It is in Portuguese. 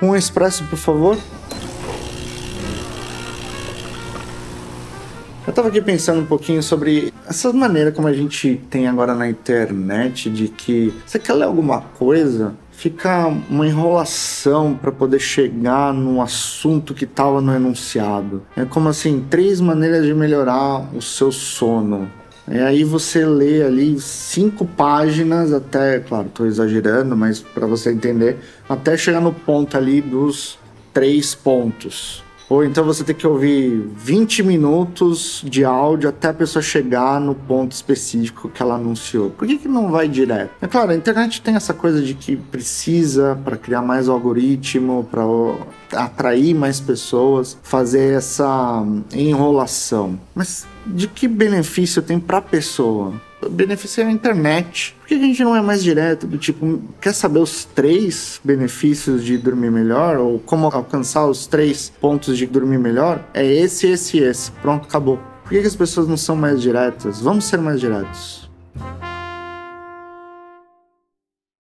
Um expresso, por favor. Eu tava aqui pensando um pouquinho sobre essa maneira como a gente tem agora na internet de que você quer ler alguma coisa, fica uma enrolação para poder chegar no assunto que estava no enunciado. É como assim, três maneiras de melhorar o seu sono. E aí você lê ali cinco páginas até, claro, estou exagerando, mas para você entender, até chegar no ponto ali dos três pontos. Ou então você tem que ouvir 20 minutos de áudio até a pessoa chegar no ponto específico que ela anunciou. Por que, que não vai direto? É claro, a internet tem essa coisa de que precisa para criar mais algoritmo, para atrair mais pessoas, fazer essa enrolação. Mas de que benefício tem para a pessoa? Beneficia a internet. Por que a gente não é mais direto? Do tipo, quer saber os três benefícios de dormir melhor? Ou como alcançar os três pontos de dormir melhor? É esse, esse e esse. Pronto, acabou. Por que, que as pessoas não são mais diretas? Vamos ser mais diretos.